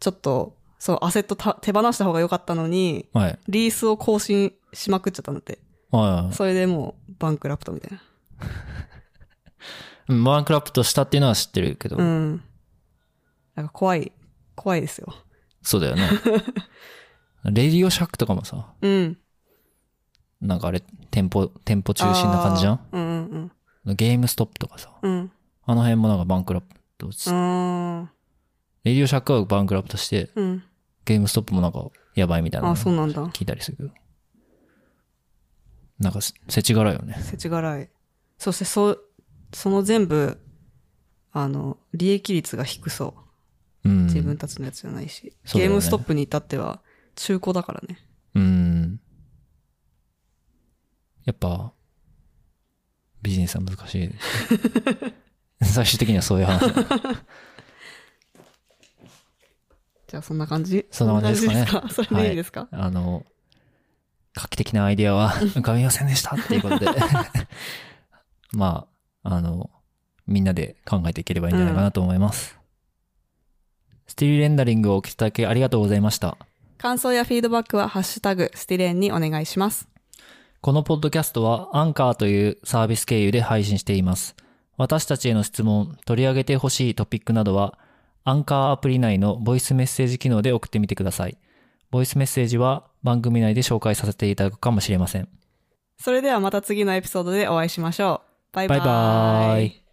ちょっと、そのアセットた手放した方が良かったのに、はい。リースを更新しまくっちゃったんだって。はい。それでもうバンクラプトみたいな。う んバンクラプトしたっていうのは知ってるけど、うん。なんか怖い、怖いですよ。そうだよね。レディオシャックとかもさ、うん。なんかあれ、店舗、店舗中心な感じじゃん？あーうんうんゲームストップとかさ、うん。うん。あの辺もなんかバンクラプトし、うーん。レディオシャックはバンクラプトして、うん。ゲームストップもなんかやばいみたいなのあ、そうなんだ。聞いたりするけど。なんかせ、せちがらいよね。世知辛い。そして、そ、その全部、あの、利益率が低そう。うん。自分たちのやつじゃないし。ねゲームストップに至っては、中古だからね。うん。やっぱ、ビジネスは難しい。最終的にはそういう話。じゃあそんな感じ？そんな感じですかねそれでいいですか、あの、画期的なアイディアは浮かびませんでしたっていうことで。まあ、あの、みんなで考えていければいいんじゃないかなと思います。スティールレンダリングをお聞きいただきありがとうございました。感想やフィードバックはハッシュタグスティレンにお願いします。このポッドキャストはアンカーというサービス経由で配信しています。私たちへの質問、取り上げてほしいトピックなどは、アンカーアプリ内のボイスメッセージ機能で送ってみてください。ボイスメッセージは番組内で紹介させていただくかもしれません。それではまた次のエピソードでお会いしましょう。バイバイ。バイバイ